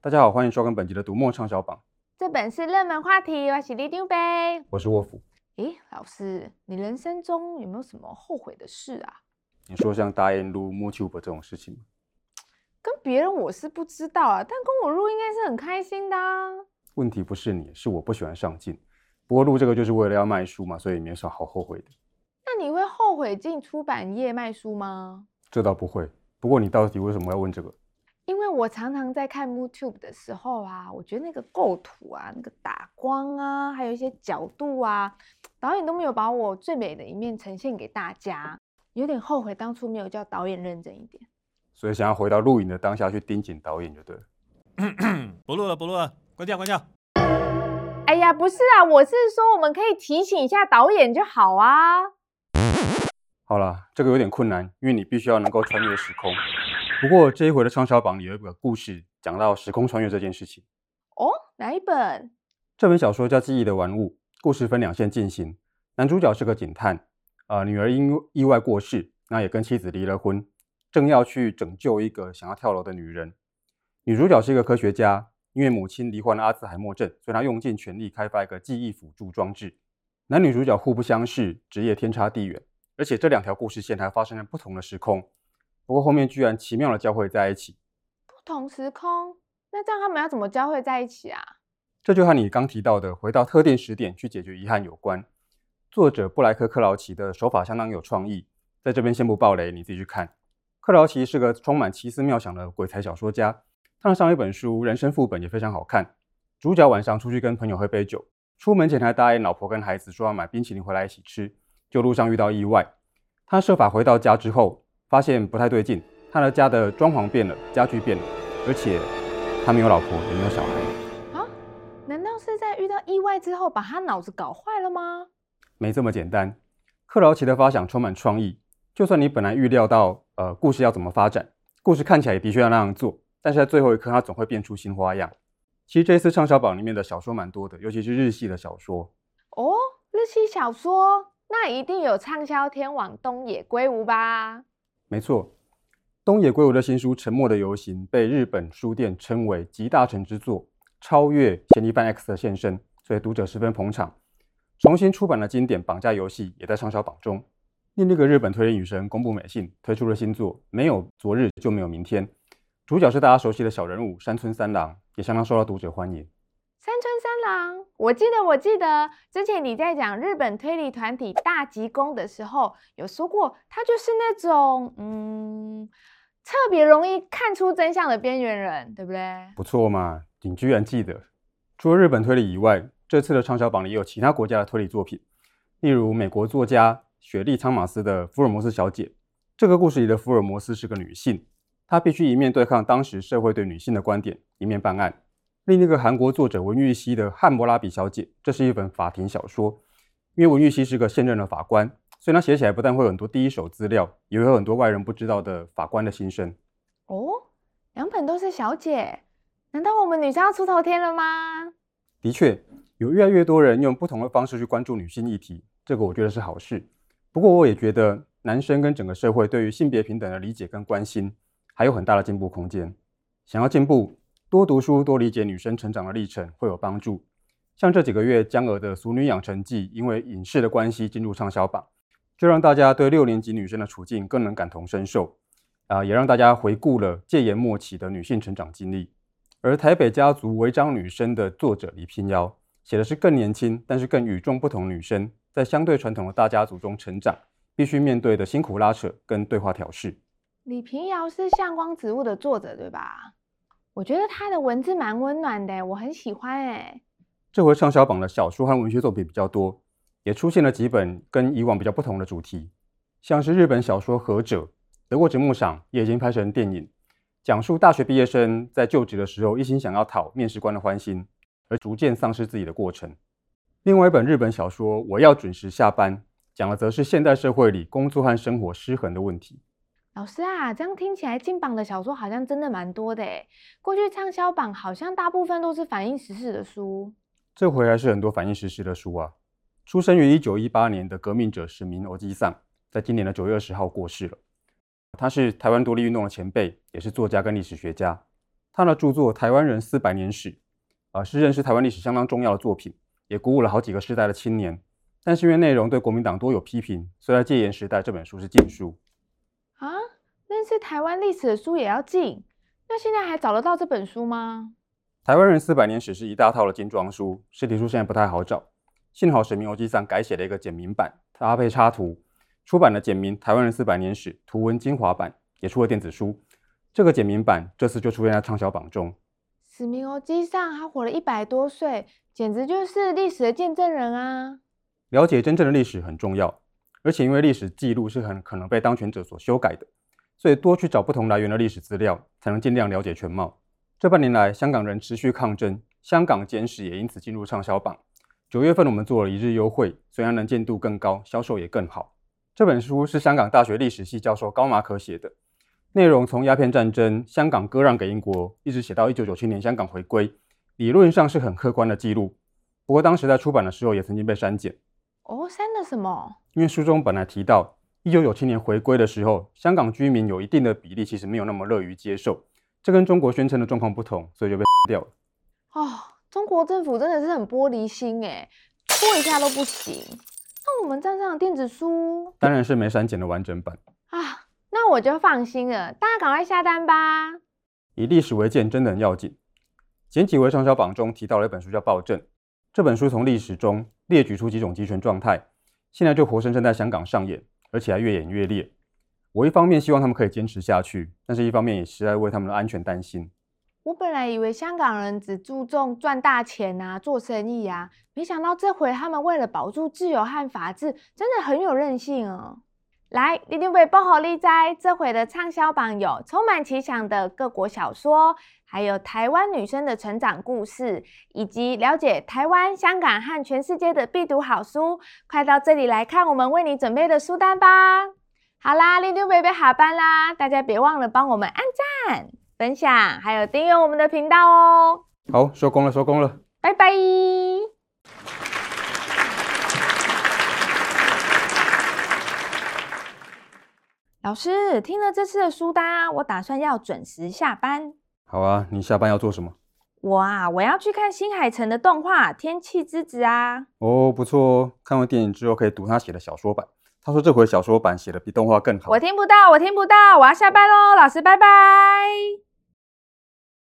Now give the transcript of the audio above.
大家好，欢迎收看本集的读墨畅销榜。这本是热门话题，我是里长伯，我是沃夫。诶，老师，你人生中有没有什么后悔的事啊？你说像答应录 MooTube 这种事情吗？跟别人我是不知道啊，但跟我录应该是很开心的啊。问题不是你，是我不喜欢上镜。不过录这个就是为了要卖书嘛，所以没什么好后悔的。那你会后悔进出版业卖书吗？这倒不会。不过你到底为什么要问这个？我常常在看 MooTube 的时候啊，我觉得那个构图啊、那个打光啊，还有一些角度啊，导演都没有把我最美的一面呈现给大家，有点后悔当初没有叫导演认真一点。所以想要回到录影的当下去盯紧导演就对了。不录了，不录了，关掉，关掉。哎呀，不是啊，我是说我们可以提醒一下导演就好啊。好了，这个有点困难，因为你必须要能够穿越时空。不过这一回的畅销榜里有一个故事，讲到时空穿越这件事情。哦，哪一本？这本小说叫《记忆的玩物》，故事分两线进行。男主角是个警探，啊、呃，女儿因意外过世，那也跟妻子离了婚，正要去拯救一个想要跳楼的女人。女主角是一个科学家。因为母亲罹患了阿兹海默症，所以她用尽全力开发一个记忆辅助装置。男女主角互不相识，职业天差地远，而且这两条故事线还发生在不同的时空。不过后面居然奇妙的交汇在一起。不同时空？那这样他们要怎么交汇在一起啊？这就和你刚提到的回到特定时点去解决遗憾有关。作者布莱克·克劳奇的手法相当有创意，在这边先不爆雷，你自己去看。克劳奇是个充满奇思妙想的鬼才小说家。他上一本书《人生副本》也非常好看。主角晚上出去跟朋友喝杯酒，出门前还答应老婆跟孩子说要买冰淇淋回来一起吃。就路上遇到意外，他设法回到家之后，发现不太对劲。他的家的装潢变了，家具变了，而且他没有老婆，也没有小孩。啊？难道是在遇到意外之后把他脑子搞坏了吗？没这么简单。克劳奇的发想充满创意，就算你本来预料到，呃，故事要怎么发展，故事看起来也的确要那样做。但是在最后一刻，他总会变出新花样。其实这次畅销榜里面的小说蛮多的，尤其是日系的小说。哦，日系小说，那一定有畅销天王东野圭吾吧？没错，东野圭吾的新书《沉默的游行》被日本书店称为集大成之作，超越《嫌疑犯 X 的现身》，所以读者十分捧场。重新出版的经典《绑架游戏》也在畅销榜中。另一个日本推理女神宫部美幸推出了新作《没有昨日就没有明天》。主角是大家熟悉的小人物山村三郎，也相当受到读者欢迎。山村三郎，我记得，我记得之前你在讲日本推理团体大吉攻的时候，有说过他就是那种嗯，特别容易看出真相的边缘人，对不对？不错嘛，你居然记得。除了日本推理以外，这次的畅销榜里也有其他国家的推理作品，例如美国作家雪莉仓马斯的《福尔摩斯小姐》。这个故事里的福尔摩斯是个女性。她必须一面对抗当时社会对女性的观点，一面办案。另一个韩国作者文玉熙的《汉谟拉比小姐》，这是一本法庭小说。因为文玉熙是个现任的法官，所以他写起来不但会有很多第一手资料，也会有很多外人不知道的法官的心声。哦，两本都是小姐，难道我们女生要出头天了吗？的确，有越来越多人用不同的方式去关注女性议题，这个我觉得是好事。不过我也觉得，男生跟整个社会对于性别平等的理解跟关心，还有很大的进步空间。想要进步，多读书，多理解女生成长的历程会有帮助。像这几个月江鹅的《俗女养成记》，因为影视的关系进入畅销榜，就让大家对六年级女生的处境更能感同身受。啊，也让大家回顾了戒严末期的女性成长经历。而《台北家族违章女生》的作者李屏瑶写的是更年轻，但是更与众不同女生在相对传统的大家族中成长，必须面对的辛苦拉扯跟对话调适。李屏瑶是《向光植物》的作者，对吧？我觉得他的文字蛮温暖的，我很喜欢。哎，这回畅销榜的小说和文学作品比较多，也出现了几本跟以往比较不同的主题，像是日本小说《和者》，得过直木赏，也已经拍成电影，讲述大学毕业生在就职的时候一心想要讨面试官的欢心，而逐渐丧失自己的过程。另外一本日本小说《我要准时下班》，讲的则是现代社会里工作和生活失衡的问题。老师啊，这样听起来进榜的小说好像真的蛮多的诶。过去畅销榜好像大部分都是反映时事的书，这回还是很多反映时事的书啊。出生于一九一八年的革命者史明欧吉桑，在今年的九月二十号过世了。他是台湾独立运动的前辈，也是作家跟历史学家。他的著作《台湾人四百年史》啊、是认识台湾历史相当重要的作品，也鼓舞了好几个世代的青年。但是因为内容对国民党多有批评，所以在戒严时代这本书是禁书。啊，认识台湾历史的书也要禁？那现在还找得到这本书吗？台湾人四百年史是一大套的精装书，实体书现在不太好找。幸好神明欧基上改写了一个简明版，搭配插图，出版了简明《台湾人四百年史》图文精华版，也出了电子书。这个简明版这次就出现在畅销榜中。史明欧基上他活了一百多岁，简直就是历史的见证人啊！了解真正的历史很重要，而且因为历史记录是很可能被当权者所修改的，所以多去找不同来源的历史资料，才能尽量了解全貌。这半年来，香港人持续抗争，香港简史也因此进入畅销榜。九月份我们做了一日优惠，虽然能见度更高，销售也更好。这本书是香港大学历史系教授高马可写的，内容从鸦片战争、香港割让给英国，一直写到一九九七年香港回归，理论上是很客观的记录。不过当时在出版的时候也曾经被删减。哦，删了什么？因为书中本来提到，一九九七年回归的时候，香港居民有一定的比例其实没有那么乐于接受。这跟中国宣称的状况不同，所以就被掉了。哦，中国政府真的是很玻璃心哎，拖一下都不行。那我们站上的电子书，当然是没删减的完整版啊。那我就放心了，大家赶快下单吧。以历史为鉴真的很要紧。前几回畅销榜中提到了一本书叫《暴政》，这本书从历史中列举出几种集权状态，现在就活生生在香港上演，而且还越演越烈。我一方面希望他们可以坚持下去，但是一方面也实在为他们的安全担心。我本来以为香港人只注重赚大钱啊，做生意啊，没想到这回他们为了保住自由和法治，真的很有韧性哦。来，里长伯报虎你知，这回的畅销榜有充满奇想的各国小说，还有台湾女生的成长故事，以及了解台湾、香港和全世界的必读好书。快到这里来看我们为你准备的书单吧！好啦，里长伯要下班啦，大家别忘了帮我们按赞、分享，还有订阅我们的频道哦。好，收工了，收工了，拜拜。老师，听了这次的书单，我打算要准时下班。好啊，你下班要做什么？我啊，我要去看新海诚的动画《天气之子》啊。哦，不错哦，看完电影之后可以读他写的小说版。他说这回小说版写的比动画更好。我听不到，我听不到，我要下班喽，老师，拜拜。